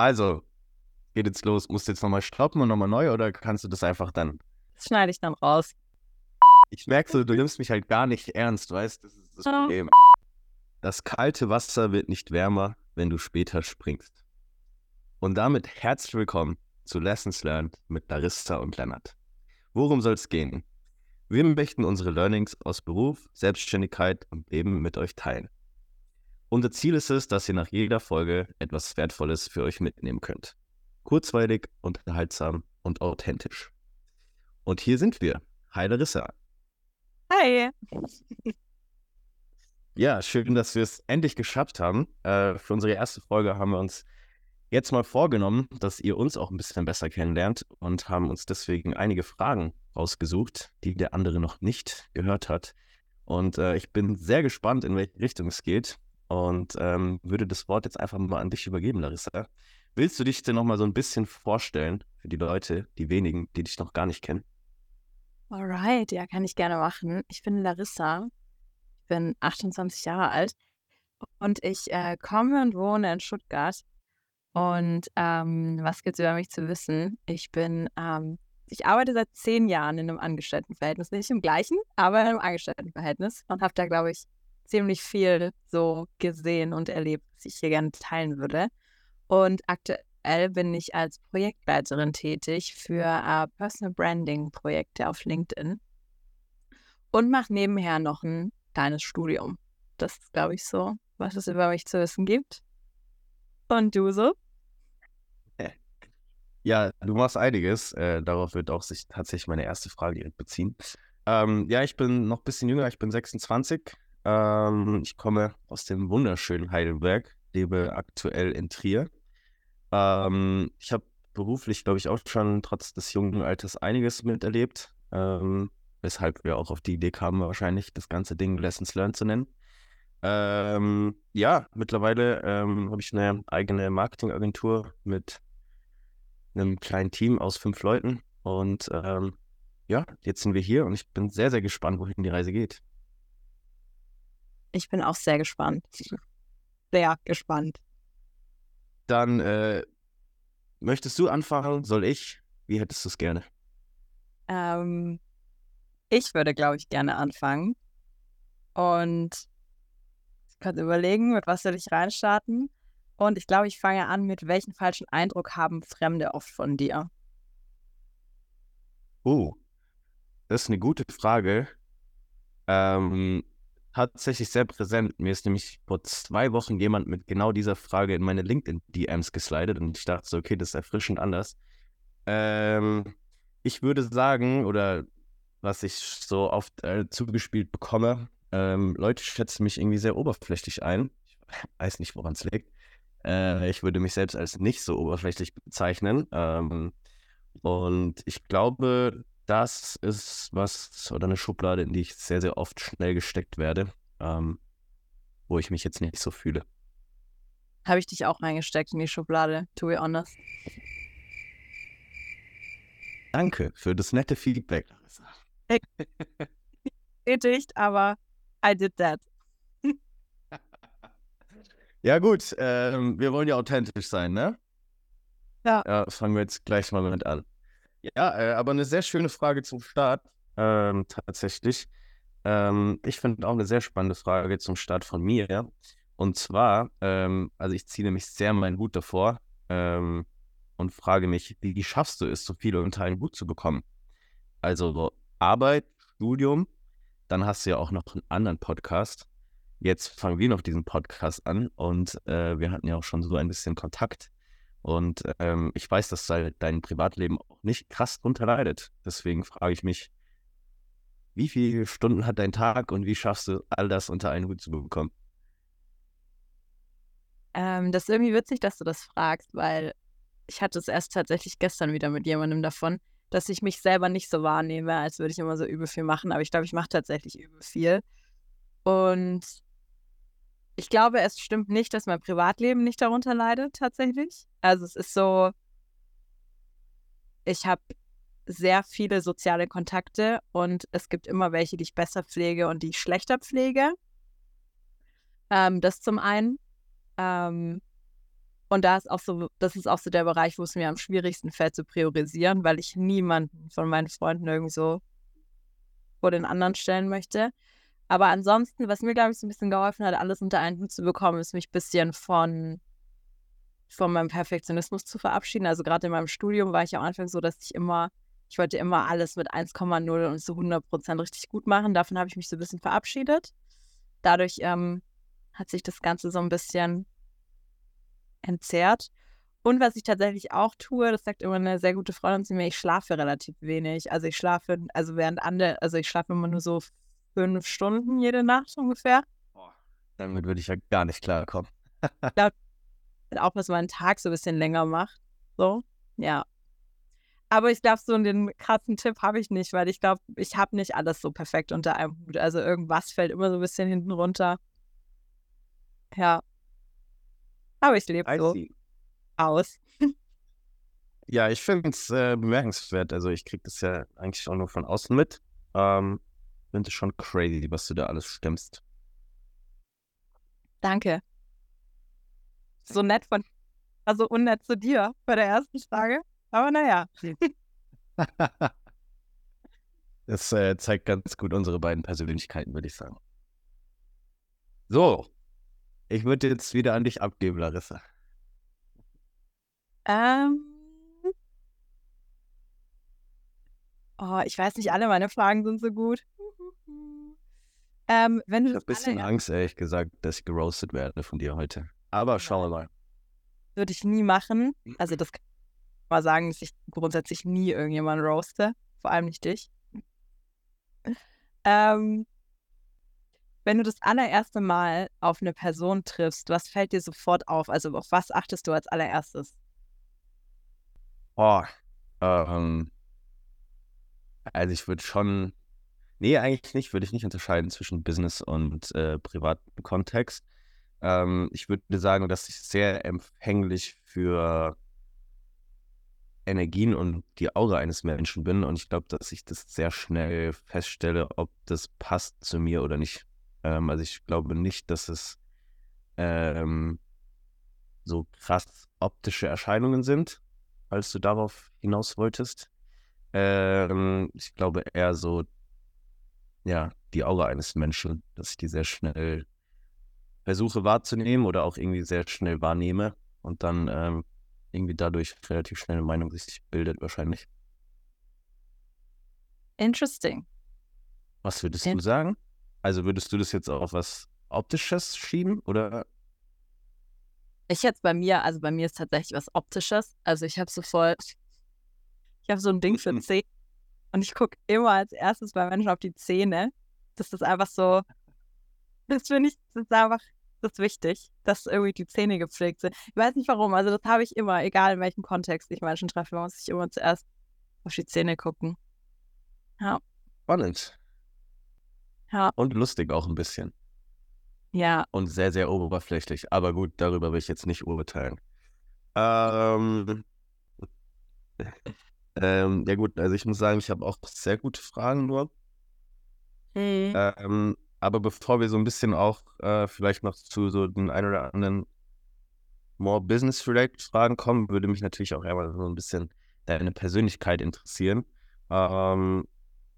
Also, geht jetzt los. Musst du jetzt nochmal stoppen und nochmal neu oder kannst du das einfach dann? Das schneide ich dann raus. Ich merke so, du nimmst mich halt gar nicht ernst, weißt du? Das ist das. Problem. Das kalte Wasser wird nicht wärmer, wenn du später springst. Und damit herzlich willkommen zu Lessons Learned mit Larissa und Lennart. Worum soll es gehen? Wir möchten unsere Learnings aus Beruf, Selbstständigkeit und Leben mit euch teilen. Unser Ziel ist es, dass ihr nach jeder Folge etwas Wertvolles für euch mitnehmen könnt. Kurzweilig, unterhaltsam und authentisch. Und hier sind wir. Hi Larissa. Hi. Ja, schön, dass wir es endlich geschafft haben. Äh, für unsere erste Folge haben wir uns jetzt mal vorgenommen, dass ihr uns auch ein bisschen besser kennenlernt und haben uns deswegen einige Fragen rausgesucht, die der andere noch nicht gehört hat. Und äh, ich bin sehr gespannt, in welche Richtung es geht und ähm, würde das Wort jetzt einfach mal an dich übergeben, Larissa. Willst du dich denn noch mal so ein bisschen vorstellen für die Leute, die wenigen, die dich noch gar nicht kennen? Alright, ja, kann ich gerne machen. Ich bin Larissa. Ich bin 28 Jahre alt und ich äh, komme und wohne in Stuttgart. Und ähm, was gibt es über mich zu wissen? Ich bin, ähm, ich arbeite seit zehn Jahren in einem Angestelltenverhältnis. Nicht im gleichen, aber in einem Angestelltenverhältnis und habe da, glaube ich, ziemlich viel so gesehen und erlebt, was ich hier gerne teilen würde. Und aktuell bin ich als Projektleiterin tätig für äh, Personal Branding Projekte auf LinkedIn und mache nebenher noch ein kleines Studium. Das ist, glaube ich, so, was es über mich zu wissen gibt. Und du so? Ja, du machst einiges. Äh, darauf wird auch sich tatsächlich meine erste Frage direkt beziehen. Ähm, ja, ich bin noch ein bisschen jünger, ich bin 26. Ähm, ich komme aus dem wunderschönen Heidelberg, lebe aktuell in Trier. Ähm, ich habe beruflich, glaube ich, auch schon trotz des jungen Alters einiges miterlebt, ähm, weshalb wir auch auf die Idee kamen, wahrscheinlich das ganze Ding Lessons Learned zu nennen. Ähm, ja, mittlerweile ähm, habe ich eine eigene Marketingagentur mit einem kleinen Team aus fünf Leuten. Und ähm, ja, jetzt sind wir hier und ich bin sehr, sehr gespannt, wohin die Reise geht. Ich bin auch sehr gespannt. Sehr gespannt. Dann äh, möchtest du anfangen? Soll ich? Wie hättest du es gerne? Ähm, ich würde, glaube ich, gerne anfangen. Und ich kann überlegen, mit was soll ich reinstarten. Und ich glaube, ich fange an mit welchen falschen Eindruck haben Fremde oft von dir? Oh, das ist eine gute Frage. Ähm, tatsächlich sehr präsent. Mir ist nämlich vor zwei Wochen jemand mit genau dieser Frage in meine LinkedIn-DMs geslidet und ich dachte so, okay, das ist erfrischend anders. Ähm, ich würde sagen, oder was ich so oft äh, zugespielt bekomme, ähm, Leute schätzen mich irgendwie sehr oberflächlich ein. Ich weiß nicht, woran es liegt. Äh, ich würde mich selbst als nicht so oberflächlich bezeichnen. Ähm, und ich glaube, das ist was oder eine Schublade, in die ich sehr, sehr oft schnell gesteckt werde, ähm, wo ich mich jetzt nicht so fühle. Habe ich dich auch reingesteckt in die Schublade, to be honest. Danke für das nette Feedback, Larissa. Bestätigt, aber I did that. Ja, gut, ähm, wir wollen ja authentisch sein, ne? Ja. Ja, fangen wir jetzt gleich mal mit an. Ja, äh, aber eine sehr schöne Frage zum Start, ähm, tatsächlich. Ähm, ich finde auch eine sehr spannende Frage zum Start von mir. Und zwar, ähm, also ich ziehe nämlich sehr meinen Hut davor ähm, und frage mich, wie, wie schaffst du es, so viele unter einen Hut zu bekommen? Also so Arbeit, Studium, dann hast du ja auch noch einen anderen Podcast. Jetzt fangen wir noch diesen Podcast an und äh, wir hatten ja auch schon so ein bisschen Kontakt. Und ähm, ich weiß, dass dein Privatleben auch nicht krass drunter leidet. Deswegen frage ich mich, wie viele Stunden hat dein Tag und wie schaffst du all das unter einen Hut zu bekommen? Ähm, das ist irgendwie witzig, dass du das fragst, weil ich hatte es erst tatsächlich gestern wieder mit jemandem davon, dass ich mich selber nicht so wahrnehme, als würde ich immer so übel viel machen. Aber ich glaube, ich mache tatsächlich übel viel. Und ich glaube, es stimmt nicht, dass mein Privatleben nicht darunter leidet, tatsächlich. Also es ist so, ich habe sehr viele soziale Kontakte und es gibt immer welche, die ich besser pflege und die ich schlechter pflege. Ähm, das zum einen. Ähm, Und da ist auch so, das ist auch so der Bereich, wo es mir am schwierigsten fällt zu priorisieren, weil ich niemanden von meinen Freunden irgendwie so vor den anderen stellen möchte. Aber ansonsten, was mir, glaube ich, so ein bisschen geholfen hat, alles unter einen Hut zu bekommen, ist mich ein bisschen von, von meinem Perfektionismus zu verabschieden. Also gerade in meinem Studium war ich am Anfang so, dass ich immer, ich wollte immer alles mit 1,0 und so 100 Prozent richtig gut machen. Davon habe ich mich so ein bisschen verabschiedet. Dadurch ähm, hat sich das Ganze so ein bisschen entzerrt. Und was ich tatsächlich auch tue, das sagt immer eine sehr gute Freundin zu mir, ich schlafe relativ wenig. Also ich schlafe, also während andere, also ich schlafe immer nur so fünf Stunden jede Nacht ungefähr. Boah, damit würde ich ja gar nicht klarkommen. ich glaube, auch was meinen Tag so ein bisschen länger macht. So, ja. Aber ich glaube, so einen krassen Tipp habe ich nicht, weil ich glaube, ich habe nicht alles so perfekt unter einem Hut. Also irgendwas fällt immer so ein bisschen hinten runter. Ja. Aber ich lebe so aus. ja, ich finde es äh, bemerkenswert. Also ich kriege das ja eigentlich auch nur von außen mit. Ähm, finde es schon crazy, was du da alles stemmst. Danke. So nett von, also unnett zu dir bei der ersten Frage. Aber naja. das äh, zeigt ganz gut unsere beiden Persönlichkeiten, würde ich sagen. So, ich würde jetzt wieder an dich abgeben, Larissa. Ähm. Oh, ich weiß nicht, alle meine Fragen sind so gut. Ähm, wenn du ich habe ein bisschen Angst, ehrlich gesagt, dass ich geroastet werde von dir heute. Aber schauen wir mal. Würde ich nie machen. Also das kann ich mal sagen, dass ich grundsätzlich nie irgendjemanden roaste. Vor allem nicht dich. Ähm, wenn du das allererste Mal auf eine Person triffst, was fällt dir sofort auf? Also auf was achtest du als allererstes? Boah, ähm, also ich würde schon, nee, eigentlich nicht, würde ich nicht unterscheiden zwischen Business und äh, privaten Kontext. Ähm, ich würde sagen, dass ich sehr empfänglich für Energien und die Aura eines Menschen bin und ich glaube, dass ich das sehr schnell feststelle, ob das passt zu mir oder nicht. Ähm, also ich glaube nicht, dass es ähm, so krass optische Erscheinungen sind, als du darauf hinaus wolltest. Ähm, ich glaube eher so, ja, die Aura eines Menschen, dass ich die sehr schnell versuche wahrzunehmen oder auch irgendwie sehr schnell wahrnehme und dann ähm, irgendwie dadurch relativ schnell eine Meinung sich bildet, wahrscheinlich. Interesting. Was würdest In du sagen? Also würdest du das jetzt auf was Optisches schieben oder? Ich jetzt bei mir, also bei mir ist tatsächlich was Optisches. Also ich habe so voll, ich habe so ein Ding für Zähne und ich gucke immer als erstes bei Menschen auf die Zähne. Das ist einfach so, das finde ich, das ist einfach, das ist wichtig, dass irgendwie die Zähne gepflegt sind. Ich weiß nicht warum, also das habe ich immer, egal in welchem Kontext ich Menschen treffe, muss ich immer zuerst auf die Zähne gucken. Ja. Spannend. Ja. Und lustig auch ein bisschen. Ja. Und sehr, sehr oberflächlich. Aber gut, darüber will ich jetzt nicht urteilen. Ähm, ähm, ja gut, also ich muss sagen, ich habe auch sehr gute Fragen nur. Mhm. Ähm, aber bevor wir so ein bisschen auch äh, vielleicht noch zu so den ein oder anderen more business-related Fragen kommen, würde mich natürlich auch einmal so ein bisschen deine Persönlichkeit interessieren. Ähm,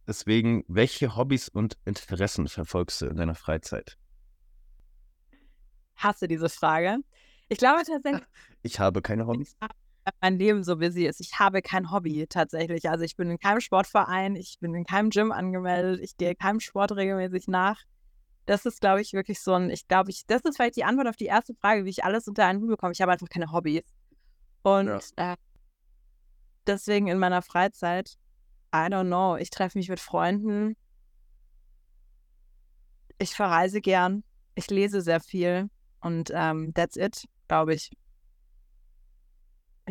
Deswegen, welche Hobbys und Interessen verfolgst du in deiner Freizeit? Hasse diese Frage. Ich glaube tatsächlich. Ich habe keine Hobbys. Mein Leben so busy ist. Ich habe kein Hobby tatsächlich. Also ich bin in keinem Sportverein, ich bin in keinem Gym angemeldet, ich gehe keinem Sport regelmäßig nach. Das ist, glaube ich, wirklich so ein, ich glaube, ich, das ist vielleicht die Antwort auf die erste Frage, wie ich alles unter einen Hut bekomme. Ich habe einfach keine Hobbys. Und ja. äh, deswegen in meiner Freizeit I don't know. Ich treffe mich mit Freunden. Ich verreise gern. Ich lese sehr viel. Und ähm, that's it, glaube ich.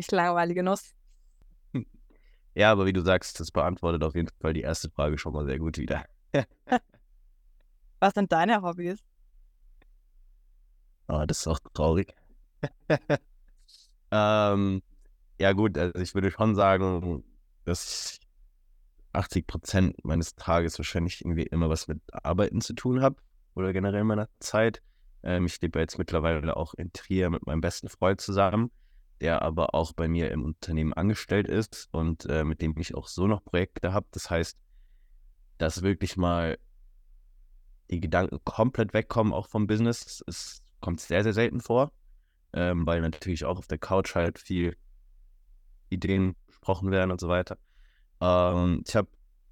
Ich langweilige Nuss. Ja, aber wie du sagst, das beantwortet auf jeden Fall die erste Frage schon mal sehr gut wieder. Was sind deine Hobbys? Oh, das ist auch traurig. ähm, ja, gut, also ich würde schon sagen, dass 80 Prozent meines Tages wahrscheinlich irgendwie immer was mit Arbeiten zu tun habe oder generell meiner Zeit. Ähm, ich lebe jetzt mittlerweile auch in Trier mit meinem besten Freund zusammen, der aber auch bei mir im Unternehmen angestellt ist und äh, mit dem ich auch so noch Projekte habe. Das heißt, dass wirklich mal die Gedanken komplett wegkommen, auch vom Business. Es kommt sehr, sehr selten vor, ähm, weil natürlich auch auf der Couch halt viel Ideen besprochen werden und so weiter. Ähm, ich habe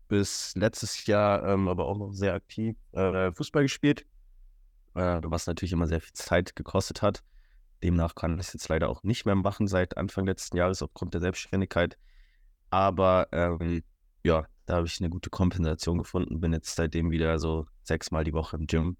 bis letztes Jahr ähm, aber auch noch sehr aktiv äh, Fußball gespielt, äh, was natürlich immer sehr viel Zeit gekostet hat. Demnach kann ich es jetzt leider auch nicht mehr machen seit Anfang letzten Jahres aufgrund der Selbstständigkeit. Aber ähm, ja, da habe ich eine gute Kompensation gefunden. Bin jetzt seitdem wieder so sechsmal die Woche im Gym.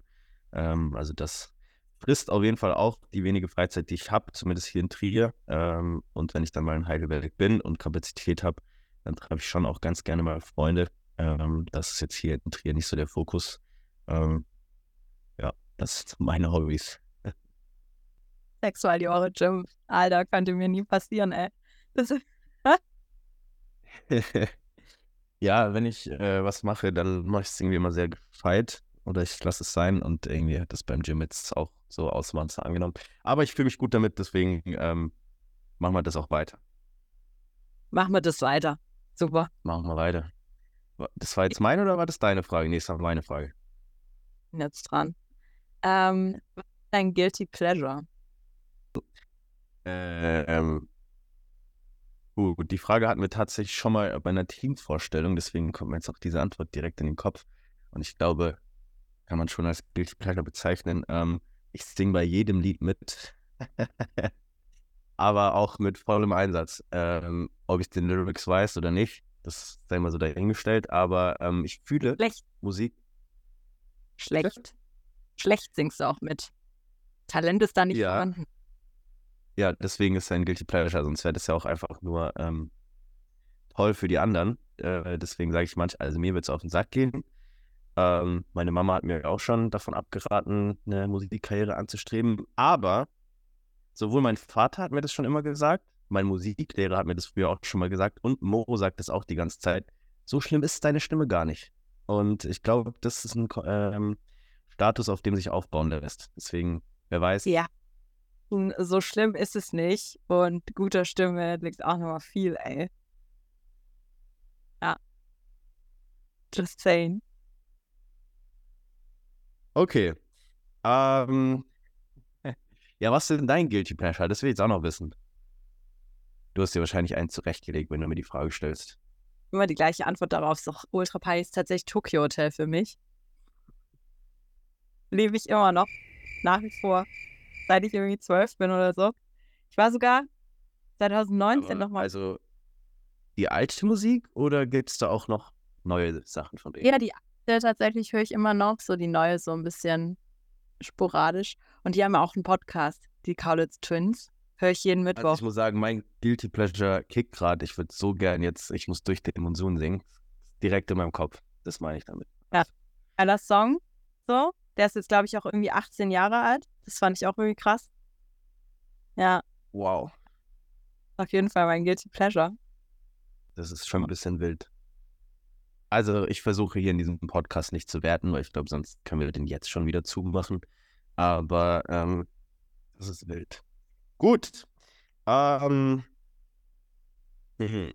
Ähm, also das frisst auf jeden Fall auch die wenige Freizeit, die ich habe, zumindest hier in Trier. Ähm, und wenn ich dann mal in Heidelberg bin und Kapazität habe, dann treffe ich schon auch ganz gerne mal Freunde. Ähm, das ist jetzt hier in Trier nicht so der Fokus. Ähm, ja, das sind meine Hobbys. Sexualjahre Gym. Alter, könnte mir nie passieren, ey. Ja, wenn ich äh, was mache, dann mache ich es irgendwie immer sehr gefeit oder ich lasse es sein und irgendwie hat das beim Gym jetzt auch so Ausmaße angenommen. Aber ich fühle mich gut damit, deswegen ähm, machen wir das auch weiter. Machen wir das weiter. Super. Machen wir weiter. Das war jetzt meine oder war das deine Frage? Nee, das war meine Frage. Jetzt dran. Ähm, was ist dein Guilty Pleasure? Äh, ähm, gut, die Frage hatten wir tatsächlich schon mal bei einer Teamvorstellung, deswegen kommt mir jetzt auch diese Antwort direkt in den Kopf. Und ich glaube, kann man schon als Guilty Pleasure bezeichnen. Ähm, ich singe bei jedem Lied mit. aber auch mit vollem Einsatz. Ähm, ob ich den Lyrics weiß oder nicht, das sei mal so dahingestellt, aber ähm, ich fühle Schlecht. Musik. Schlecht. Schlecht singst du auch mit. Talent ist da nicht Ja. vorhanden. Ja, deswegen ist es ein Guilty Pleasure, sonst wäre das ja auch einfach nur ähm, toll für die anderen. Äh, deswegen sage ich manchmal, also mir wird es auf den Sack gehen. Ähm, meine Mama hat mir auch schon davon abgeraten, eine Musikkarriere anzustreben. Aber sowohl mein Vater hat mir das schon immer gesagt, mein Musiklehrer hat mir das früher auch schon mal gesagt und Mo sagt das auch die ganze Zeit. So schlimm ist deine Stimme gar nicht. Und ich glaube, das ist ein ähm, Status, auf dem sich aufbauen lässt. Deswegen, wer weiß. Ja. Und So schlimm ist es nicht. Und guter Stimme liegt auch nochmal viel, ey. Ja. Just saying. Okay. Ähm, ja, was ist denn dein Guilty Pleasure? Das will ich jetzt auch noch wissen. Du hast dir wahrscheinlich einen zurechtgelegt, wenn du mir die Frage stellst. Immer die gleiche Antwort darauf ist doch ultra peinlich. Ist tatsächlich Tokyo Hotel für mich. Lebe ich immer noch. Nach wie vor. Seit ich irgendwie zwölf bin oder so. Ich war sogar 2019 Aber, nochmal. Also die alte Musik oder gibt es da auch noch neue Sachen von denen? Ja, die alte tatsächlich höre ich immer noch. So die neue so ein bisschen sporadisch. Und die haben ja auch einen Podcast, die Kaulitz Twins. Höre ich jeden Also Mittwoch. ich muss sagen, mein Guilty Pleasure kickt gerade. Ich würde so gern jetzt, ich muss durch den Monsun singen. Direkt in meinem Kopf. Das meine ich damit. Geiler Song. So. Der ist jetzt, glaube ich, auch irgendwie 18 Jahre alt. Das fand ich auch irgendwie krass. Ja, Wow. auf jeden Fall mein Guilty Pleasure. Das ist schon ein bisschen wild. Also ich versuche hier in diesem Podcast nicht zu werten, weil ich glaube, sonst können wir den jetzt schon wieder zumachen. Aber ähm, das ist wild. Gut. Ähm, mhm.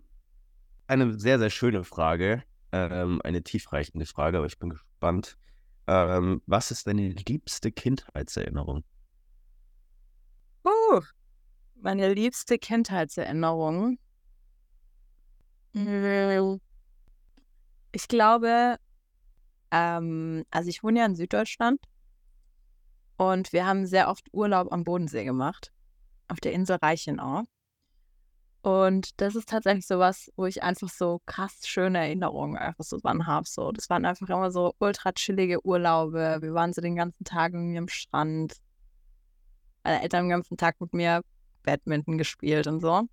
eine sehr, sehr schöne Frage. Ähm, eine tiefreichende Frage, aber ich bin gespannt. Ähm, was ist deine liebste Kindheitserinnerung? Uh, meine liebste Kindheitserinnerung. Mm, Ich glaube, ähm, also ich wohne ja in Süddeutschland und wir haben sehr oft Urlaub am Bodensee gemacht, auf der Insel Reichenau. Und das ist tatsächlich so was, wo ich einfach so krass schöne Erinnerungen einfach so dran habe. So, das waren einfach immer so ultra chillige Urlaube. Wir waren so den ganzen Tag irgendwie am Strand. Meine Eltern haben den ganzen Tag mit mir Badminton gespielt und so.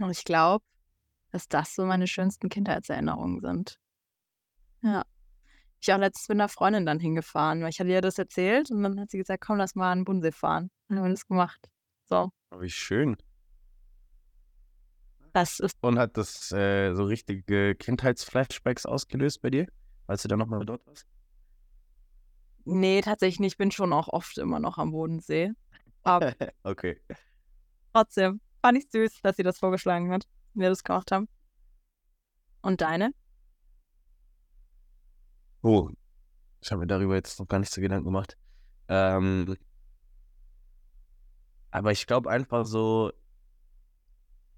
Und ich glaube, dass das so meine schönsten Kindheitserinnerungen sind. Ja. Ich auch letztens mit einer Freundin dann hingefahren, weil ich hatte ihr das erzählt und dann hat sie gesagt, komm, lass mal an den Bodensee fahren. Und dann haben wir das gemacht. So, Oh, Wie schön. Das ist Und hat das äh, so richtige Kindheitsflashbacks ausgelöst bei dir, als du da nochmal dort warst? nee, tatsächlich nicht. Ich bin schon auch oft immer noch am Bodensee. Aber okay. trotzdem fand ich süß, dass sie das vorgeschlagen hat, wir das gemacht haben. Und deine? Oh, ich habe mir darüber jetzt noch gar nicht so Gedanken gemacht. Ähm, aber ich glaube einfach so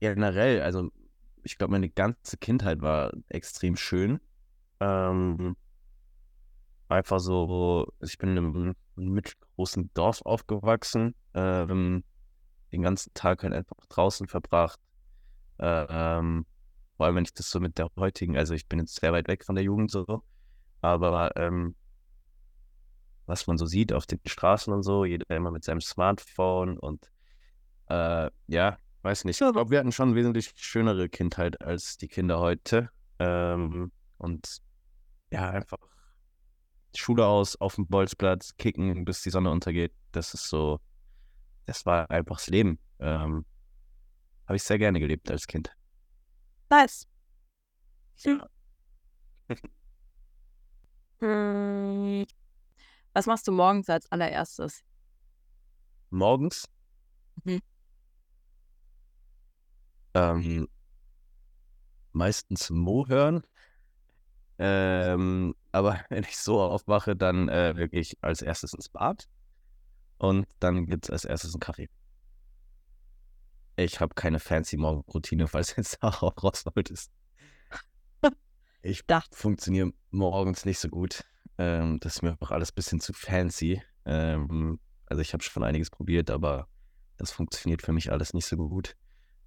generell, also ich glaube, meine ganze Kindheit war extrem schön. Ähm, einfach so, ich bin in einem mittelgroßen Dorf aufgewachsen, ähm, den ganzen Tag halt einfach draußen verbracht. Äh, ähm, vor allem, wenn ich das so mit der heutigen, also ich bin jetzt sehr weit weg von der Jugend so, aber ähm, was man so sieht auf den Straßen und so, jeder immer mit seinem Smartphone und äh, ja, weiß nicht. Ich glaube, wir hatten schon eine wesentlich schönere Kindheit als die Kinder heute. Ähm, und ja, einfach Schule aus, auf dem Bolzplatz, kicken, bis die Sonne untergeht. Das ist so, das war einfach das Leben. Ähm, Habe ich sehr gerne gelebt als Kind. Nice. Ja. Hm. Was machst du morgens als allererstes? Morgens? Mhm. Ähm, meistens Mo hören. Ähm, aber wenn ich so aufwache, dann äh, wirklich als erstes ins Bad. Und dann gibt es als erstes einen Kaffee. Ich habe keine fancy Morgenroutine, falls du jetzt darauf raus wolltest. Ich Dachte. funktioniere morgens nicht so gut. Ähm, das ist mir auch alles ein bisschen zu fancy. Ähm, also ich habe schon einiges probiert, aber das funktioniert für mich alles nicht so gut.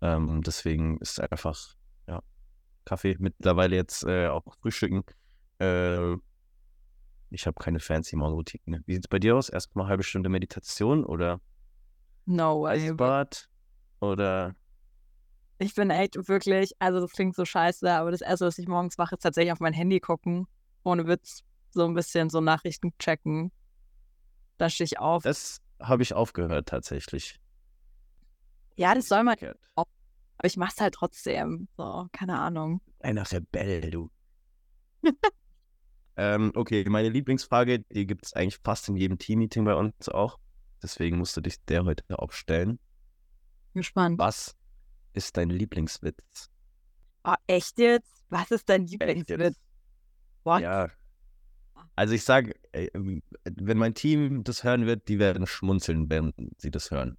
Ähm, deswegen ist einfach, ja, Kaffee mittlerweile jetzt äh, auch Frühstücken. Äh, ich habe keine fancy Morgenroutine. Wie sieht es bei dir aus? Erstmal eine halbe Stunde Meditation oder No. Eisbad? Oder Ich bin echt wirklich, also das klingt so scheiße, aber das erste, was ich morgens mache, ist tatsächlich auf mein Handy gucken. Ohne Witz. So ein bisschen so Nachrichten checken. Da stehe ich auf. das habe ich aufgehört tatsächlich. Ja, das soll man, Verkehrt. aber ich mach's halt trotzdem. So, keine Ahnung. Einer Rebell, du. ähm, okay, meine Lieblingsfrage, die gibt es eigentlich fast in jedem Team-Meeting bei uns auch. Deswegen musst du dich der heute auch stellen. Gespannt. Was ist dein Lieblingswitz? Oh, echt jetzt? Was ist dein Lieblingswitz? What? Ja. Also ich sage, wenn mein Team das hören wird, die werden schmunzeln, wenn sie das hören.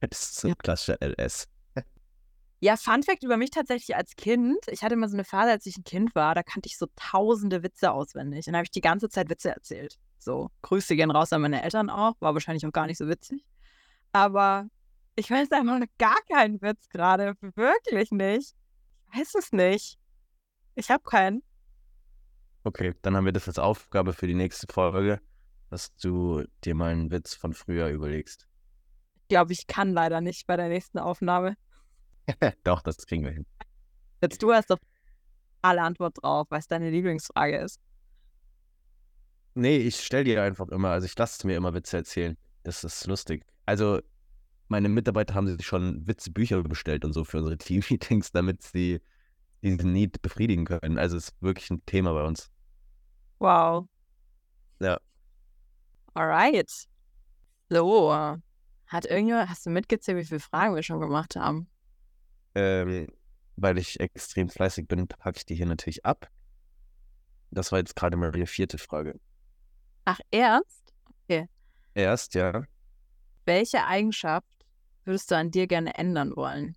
Das ist ein Ja. klassischer LS. Ja, Fun Fact über mich tatsächlich als Kind. Ich hatte immer so eine Phase, als ich ein Kind war, da kannte ich so tausende Witze auswendig. Und da habe ich die ganze Zeit Witze erzählt. So, Grüße gehen raus an meine Eltern auch. War wahrscheinlich auch gar nicht so witzig. Aber ich weiß einfach noch gar keinen Witz gerade. Wirklich nicht. Ich weiß es nicht. Ich habe keinen. Okay, dann haben wir das als Aufgabe für die nächste Folge, dass du dir mal einen Witz von früher überlegst. Ich glaube, ich kann leider nicht bei der nächsten Aufnahme. Doch, das kriegen wir hin. Jetzt du hast doch alle Antwort drauf, was deine Lieblingsfrage ist. Nee, ich stell dir einfach immer, also ich lasse mir immer Witze erzählen. Das ist lustig. Also, meine Mitarbeiter haben sich schon Witzebücher bestellt und so für unsere Team-Meetings, damit sie diesen Need befriedigen können. Also, es ist wirklich ein Thema bei uns. Wow. Ja. Alright. So. Hat irgendjemand, hast du mitgezählt, wie viele Fragen wir schon gemacht haben? Ähm, weil ich extrem fleißig bin, packe ich die hier natürlich ab. Das war jetzt gerade mal die vierte Frage. Ach, ernst? Erst, ja. Welche Eigenschaft würdest du an dir gerne ändern wollen?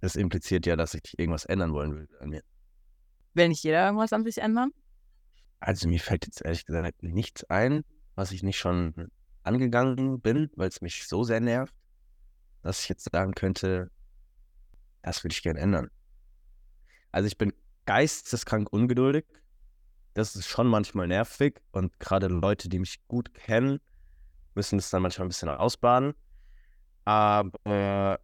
Das impliziert ja, dass ich irgendwas ändern wollen will an mir. Will nicht jeder irgendwas an sich ändern? Also mir fällt jetzt ehrlich gesagt nichts ein, was ich nicht schon angegangen bin, weil es mich so sehr nervt, dass ich jetzt sagen könnte, das würde ich gerne ändern. Also ich bin geisteskrank ungeduldig. Das ist schon manchmal nervig und gerade Leute, die mich gut kennen, müssen das dann manchmal ein bisschen ausbaden. Aber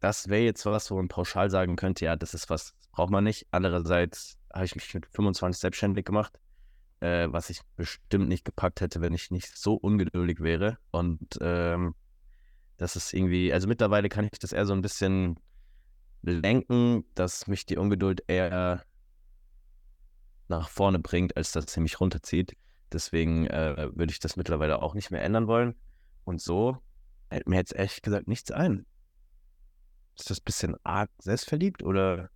das wäre jetzt was, wo man pauschal sagen könnte, ja, das ist was, das braucht man nicht. Andererseits habe ich mich mit 25 selbstständig gemacht, äh, was ich bestimmt nicht gepackt hätte, wenn ich nicht so ungeduldig wäre. Und ähm, das ist irgendwie, also mittlerweile kann ich das eher so ein bisschen lenken, dass mich die Ungeduld eher nach vorne bringt, als dass sie mich runterzieht. deswegen äh, würde ich das mittlerweile auch nicht mehr ändern wollen. Und so fällt mir jetzt ehrlich gesagt nichts ein. Ist das ein bisschen arg selbstverliebt oder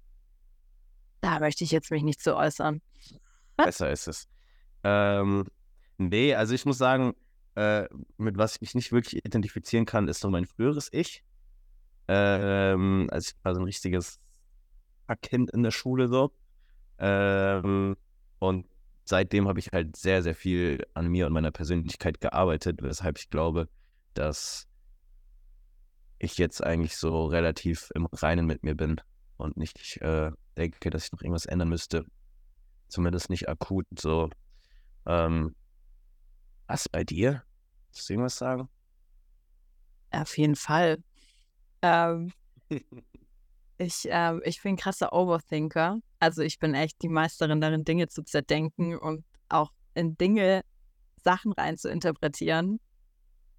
Da möchte ich jetzt mich nicht zu äußern. besser ist es? Ähm, nee, also ich muss sagen, äh, mit was ich mich nicht wirklich identifizieren kann, ist so mein früheres Ich. Ähm, also ich war so ein richtiges Kind in der Schule so. Ähm, und seitdem habe ich halt sehr, sehr viel an mir und meiner Persönlichkeit gearbeitet, weshalb ich glaube, dass ich jetzt eigentlich so relativ im Reinen mit mir bin und nicht äh, denke, dass ich noch irgendwas ändern müsste. Zumindest nicht akut so. Ähm, was bei dir? Willst du irgendwas sagen? Auf jeden Fall. Ähm, ich, ähm, ich bin ein krasser Overthinker. Also ich bin echt die Meisterin darin, Dinge zu zerdenken und auch in Dinge Sachen rein zu interpretieren.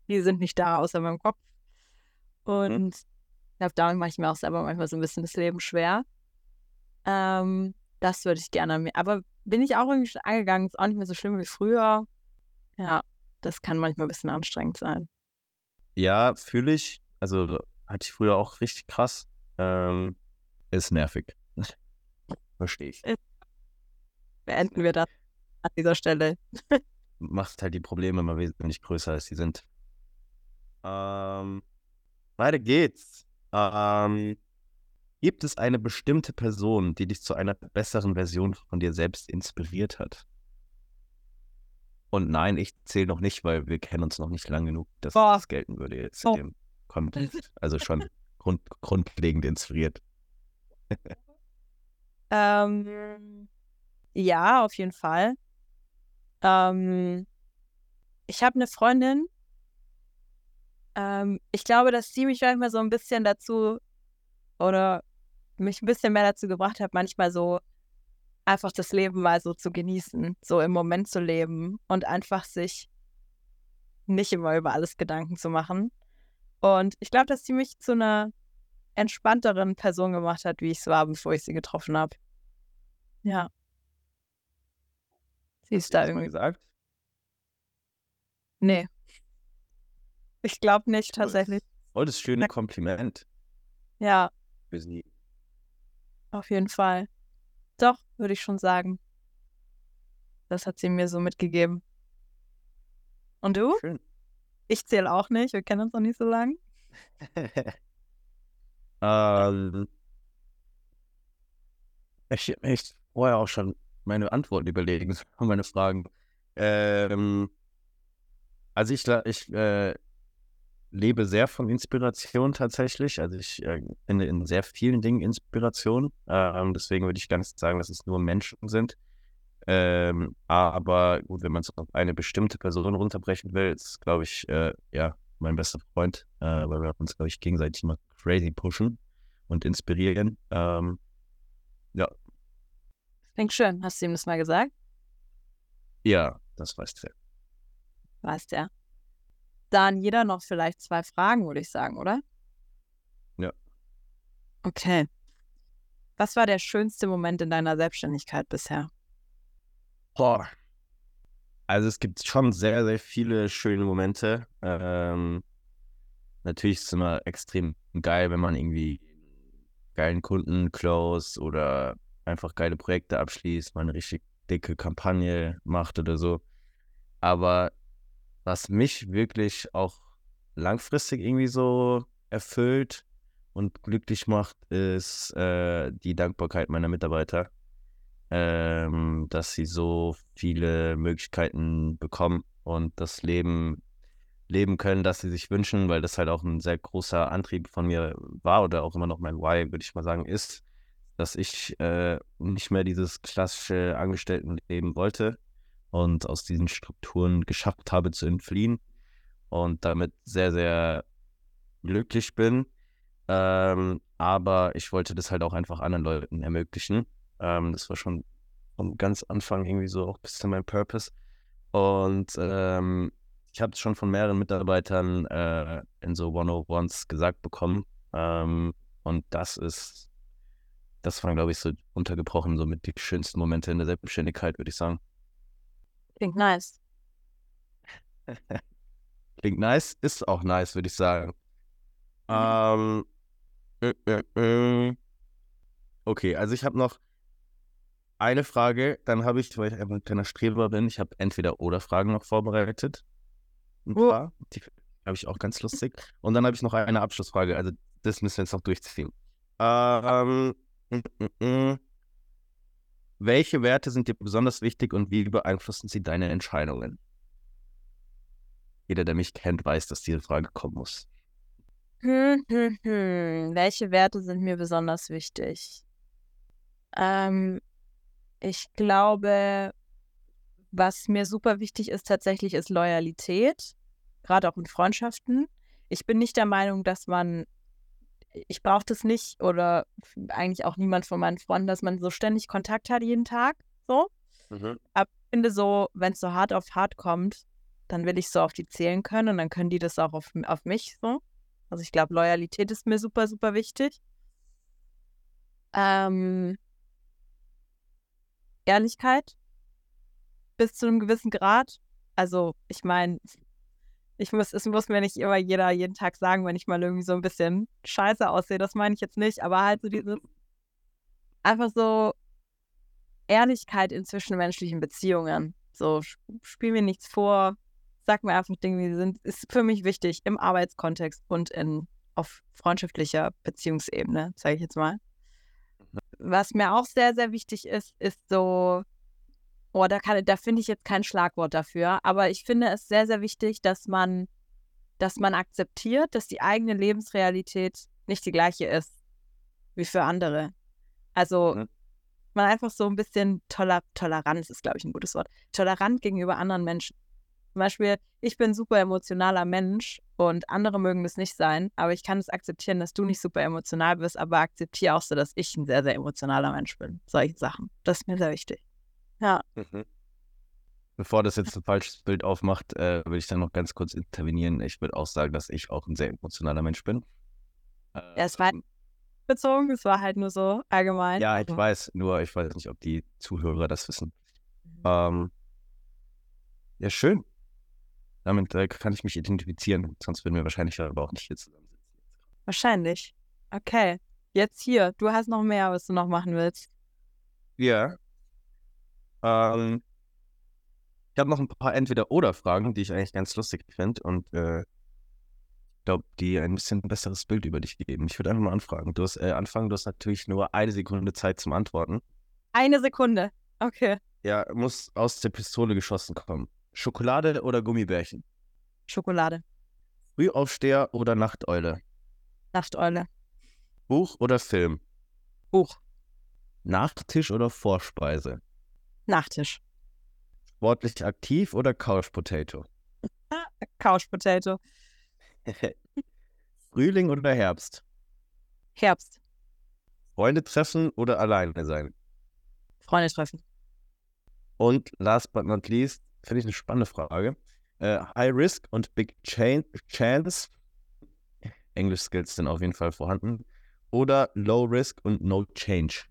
Die sind nicht da, außer in meinem Kopf. Und ich glaube, damit mache ich mir auch selber manchmal so ein bisschen das Leben schwer. Ähm, das würde ich gerne mehr. Aber bin ich auch irgendwie schon angegangen, ist auch nicht mehr so schlimm wie früher. Ja, das kann manchmal ein bisschen anstrengend sein. Ja, fühle ich. Also hatte ich früher auch richtig krass. Ähm, ist nervig. Verstehe ich. Beenden wir das an dieser Stelle. Macht halt die Probleme immer wesentlich größer, als sie sind. Ähm, weiter geht's. Ähm, gibt es eine bestimmte Person, die dich zu einer besseren Version von dir selbst inspiriert hat? Und nein, ich zähle noch nicht, weil wir kennen uns noch nicht lang genug, dass Boah. das gelten würde jetzt Oh. in dem Kontext. Also schon grund, grundlegend inspiriert. Ähm, ja, auf jeden Fall. Ähm, ich habe eine Freundin. Ähm, ich glaube, dass sie mich manchmal so ein bisschen dazu oder mich ein bisschen mehr dazu gebracht hat, manchmal so einfach das Leben mal so zu genießen, so im Moment zu leben und einfach sich nicht immer über alles Gedanken zu machen. Und ich glaube, dass sie mich zu einer entspannteren Person gemacht hat, wie ich es war, bevor ich sie getroffen habe. Ja. Sie ist da irgendwie. gesagt? Nee. Ich glaube nicht, tatsächlich. Voll das schöne Kompliment Ja, für sie. Auf jeden Fall. Doch, würde ich schon sagen. Das hat sie mir so mitgegeben. Und du? Schön. Ich zähle auch nicht. Wir kennen uns noch nicht so lange. ähm, ich habe echt vorher auch schon meine Antworten überlegen, meine Fragen. Ähm, also ich, ich äh, lebe sehr von Inspiration tatsächlich. Also ich äh, finde in sehr vielen Dingen Inspiration. Ähm, deswegen würde ich gar nicht sagen, dass es nur Menschen sind. Ähm, aber gut, wenn man es auf eine bestimmte Person runterbrechen will, ist, glaube ich, äh, ja, mein bester Freund, äh, weil wir uns, glaube ich, gegenseitig immer crazy pushen und inspirieren. Ähm, Klingt schön. Hast du ihm das mal gesagt? ja, das weißt du. Weißt Dann jeder noch vielleicht zwei Fragen, würde ich sagen, oder? Ja. Okay. Was war der schönste Moment in deiner Selbstständigkeit bisher? Boah. Also es gibt schon sehr, sehr viele schöne Momente. Ähm, natürlich ist es immer extrem geil, wenn man irgendwie geilen Kunden close oder einfach geile Projekte abschließt, mal eine richtig dicke Kampagne macht oder so. Aber was mich wirklich auch langfristig irgendwie so erfüllt und glücklich macht, ist äh, die Dankbarkeit meiner Mitarbeiter. Ähm, dass sie so viele Möglichkeiten bekommen und das Leben leben können, das sie sich wünschen, weil das halt auch ein sehr großer Antrieb von mir war oder auch immer noch mein Why, würde ich mal sagen, ist, dass ich äh, nicht mehr dieses klassische Angestelltenleben wollte und aus diesen Strukturen geschafft habe zu entfliehen und damit sehr, sehr glücklich bin. Ähm, aber ich wollte das halt auch einfach anderen Leuten ermöglichen. Ähm, das war schon vom ganz Anfang irgendwie so auch ein bisschen mein Purpose. Und ähm, ich habe es schon von mehreren Mitarbeitern äh, in so One-on-Ones gesagt bekommen. Ähm, und das ist, das waren, glaube ich, so untergebrochen, so mit die schönsten Momente in der Selbstständigkeit, würde ich sagen. Klingt nice. Klingt nice, ist auch nice, würde ich sagen. Ähm, äh, äh, äh. Okay, also ich habe noch eine Frage, dann habe ich, weil ich einfach ein kleiner Streber bin, ich habe entweder oder Fragen noch vorbereitet. Ein Oh. paar, die habe ich auch ganz lustig. Und dann habe ich noch eine Abschlussfrage, also das müssen wir jetzt noch durchziehen. Ähm, mm, mm, mm. Welche Werte sind dir besonders wichtig und wie beeinflussen sie deine Entscheidungen? Jeder, der mich kennt, weiß, dass diese Frage kommen muss. Hm, hm, hm. Welche Werte sind mir besonders wichtig? Ähm, ich glaube, was mir super wichtig ist tatsächlich, ist Loyalität, gerade auch in Freundschaften. Ich bin nicht der Meinung, dass man, ich brauche das nicht oder eigentlich auch niemand von meinen Freunden, dass man so ständig Kontakt hat jeden Tag. So. Aber ich finde so, wenn es so hart auf hart kommt, dann will ich so auf die zählen können und dann können die das auch auf, auf mich so. Also ich glaube, Loyalität ist mir super, super wichtig. Ähm, Ehrlichkeit bis zu einem gewissen Grad. Also ich meine, ich muss, es muss mir nicht immer jeder jeden Tag sagen, wenn ich mal irgendwie so ein bisschen scheiße aussehe. Das meine ich jetzt nicht, aber halt so dieses einfach so Ehrlichkeit in zwischenmenschlichen Beziehungen. So, sp- spiel mir nichts vor, sag mir einfach Dinge, wie sie sind. Ist für mich wichtig im Arbeitskontext und in, auf freundschaftlicher Beziehungsebene, sage ich jetzt mal. Was mir auch sehr, sehr wichtig ist, ist so, oh, da, kann, da finde ich jetzt kein Schlagwort dafür, aber ich finde es sehr, sehr wichtig, dass man, dass man akzeptiert, dass die eigene Lebensrealität nicht die gleiche ist wie für andere. Also Mhm. man einfach so ein bisschen toler Toleranz ist, glaube ich, ein gutes Wort. Tolerant gegenüber anderen Menschen. Zum Beispiel, ich bin ein super emotionaler Mensch und andere mögen das nicht sein, aber ich kann es akzeptieren, dass du nicht super emotional bist, aber akzeptiere auch so, dass ich ein sehr, sehr emotionaler Mensch bin. Solche Sachen. Das ist mir sehr wichtig. Ja. Mhm. Bevor das jetzt ein falsches Bild aufmacht, äh, würde ich dann noch ganz kurz intervenieren. Ich würde auch sagen, dass ich auch ein sehr emotionaler Mensch bin. Ja, es war Ähm, bezogen, es war halt nur so allgemein. ja, ich weiß, nur ich weiß nicht, ob die Zuhörer das wissen. Mhm. Ähm, ja, schön. Damit äh, kann ich mich identifizieren. Sonst würden wir wahrscheinlich aber auch nicht hier zusammensitzen. Wahrscheinlich. Okay. Jetzt hier. Du hast noch mehr, was du noch machen willst. Ja. Ähm, ich habe noch ein paar Entweder-Oder-Fragen, die ich eigentlich ganz lustig finde und äh, ich glaube, die ein bisschen ein besseres Bild über dich geben. Ich würde einfach mal anfragen. Du hast äh, anfangen, du hast natürlich nur eine Sekunde Zeit zum Antworten. Eine Sekunde. Okay. Ja, muss aus der Pistole geschossen kommen. Schokolade oder Gummibärchen? Schokolade. Frühaufsteher oder Nachteule? Nachteule. Buch oder Film? Buch. Nachtisch oder Vorspeise? Nachtisch. Sportlich aktiv oder Couch Potato? Couch Potato. Frühling oder Herbst? Herbst. Freunde treffen oder alleine sein? Freunde treffen. Und last but not least, finde ich eine spannende Frage. Äh, High Risk und Big Chan Chance. Englisch-Skills sind auf jeden Fall vorhanden. Oder Low Risk und No Change.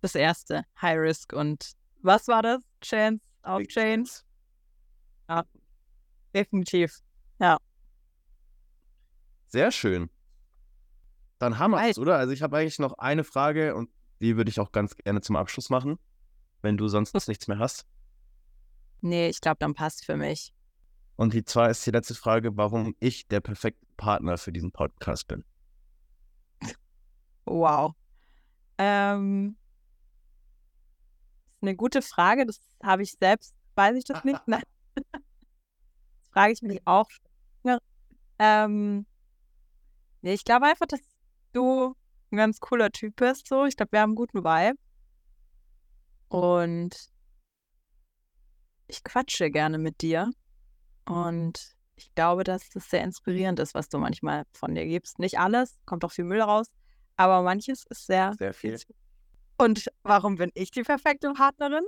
Das erste. High Risk und was war das? Chance auf Big Change? Definitiv. Ja. Sehr schön. Dann haben wir es, oder? Also ich habe eigentlich noch eine Frage und die würde ich auch ganz gerne zum Abschluss machen, wenn du sonst nichts mehr hast. Nee, ich glaube, dann passt für mich. Und die zwar ist die letzte Frage, warum ich der perfekte Partner für diesen Podcast bin. Wow. Ähm, eine gute Frage. Das habe ich selbst, weiß ich das nicht. Nein. Das frage ich mich auch. Ähm, nee, ich glaube einfach, dass du ein ganz cooler Typ bist. So, ich glaube, wir haben einen guten Vibe. Und ich quatsche gerne mit dir. Und ich glaube, dass das sehr inspirierend ist, was du manchmal von dir gibst. Nicht alles, kommt auch viel Müll raus, aber manches ist sehr. Sehr viel. Und warum bin ich die perfekte Partnerin?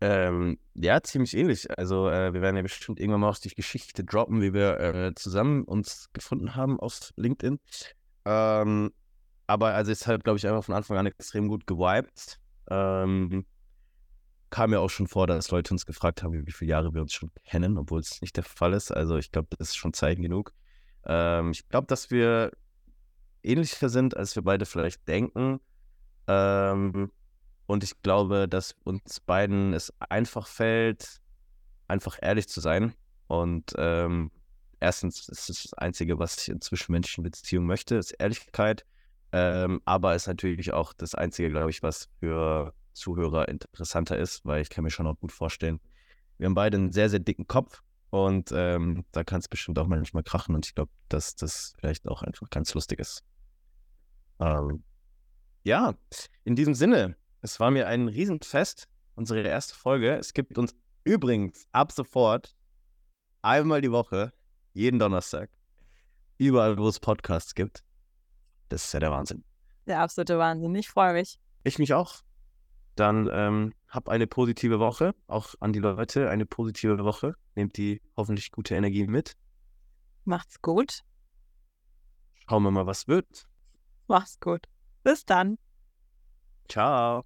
Ähm, ja, ziemlich ähnlich. Also äh, wir werden ja bestimmt irgendwann mal auf die Geschichte droppen, wie wir äh, zusammen uns gefunden haben auf LinkedIn. Ähm, aber also es hat, glaube ich, einfach von Anfang an extrem gut gewiped. Ähm, kam ja auch schon vor, dass Leute uns gefragt haben, wie viele Jahre wir uns schon kennen, obwohl es nicht der Fall ist. Also ich glaube, das ist schon Zeichen genug. Ähm, ich glaube, dass wir ähnlicher sind, als wir beide vielleicht denken. Ähm, und ich glaube, dass uns beiden es einfach fällt, einfach ehrlich zu sein. Und ähm, erstens ist das Einzige, was ich in zwischenmenschlichen Beziehungen möchte, ist Ehrlichkeit. Ähm, aber ist natürlich auch das Einzige, glaube ich, was für Zuhörer interessanter ist, weil ich kann mir schon auch gut vorstellen, wir haben beide einen sehr, sehr dicken Kopf und ähm, da kann es bestimmt auch manchmal krachen und ich glaube, dass das vielleicht auch einfach ganz lustig ist. Ähm, ja, in diesem Sinne, es war mir ein Riesenfest, unsere erste Folge. Es gibt uns übrigens ab sofort einmal die Woche, jeden Donnerstag, überall, wo es Podcasts gibt. Das ist ja der Wahnsinn. Der absolute Wahnsinn. Ich freue mich. Ich mich auch. Dann ähm, hab eine positive Woche. Auch an die Leute eine positive Woche. Nehmt die hoffentlich gute Energie mit. Macht's gut. Schauen wir mal, was wird. Mach's gut. Bis dann. Ciao.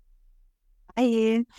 Bye.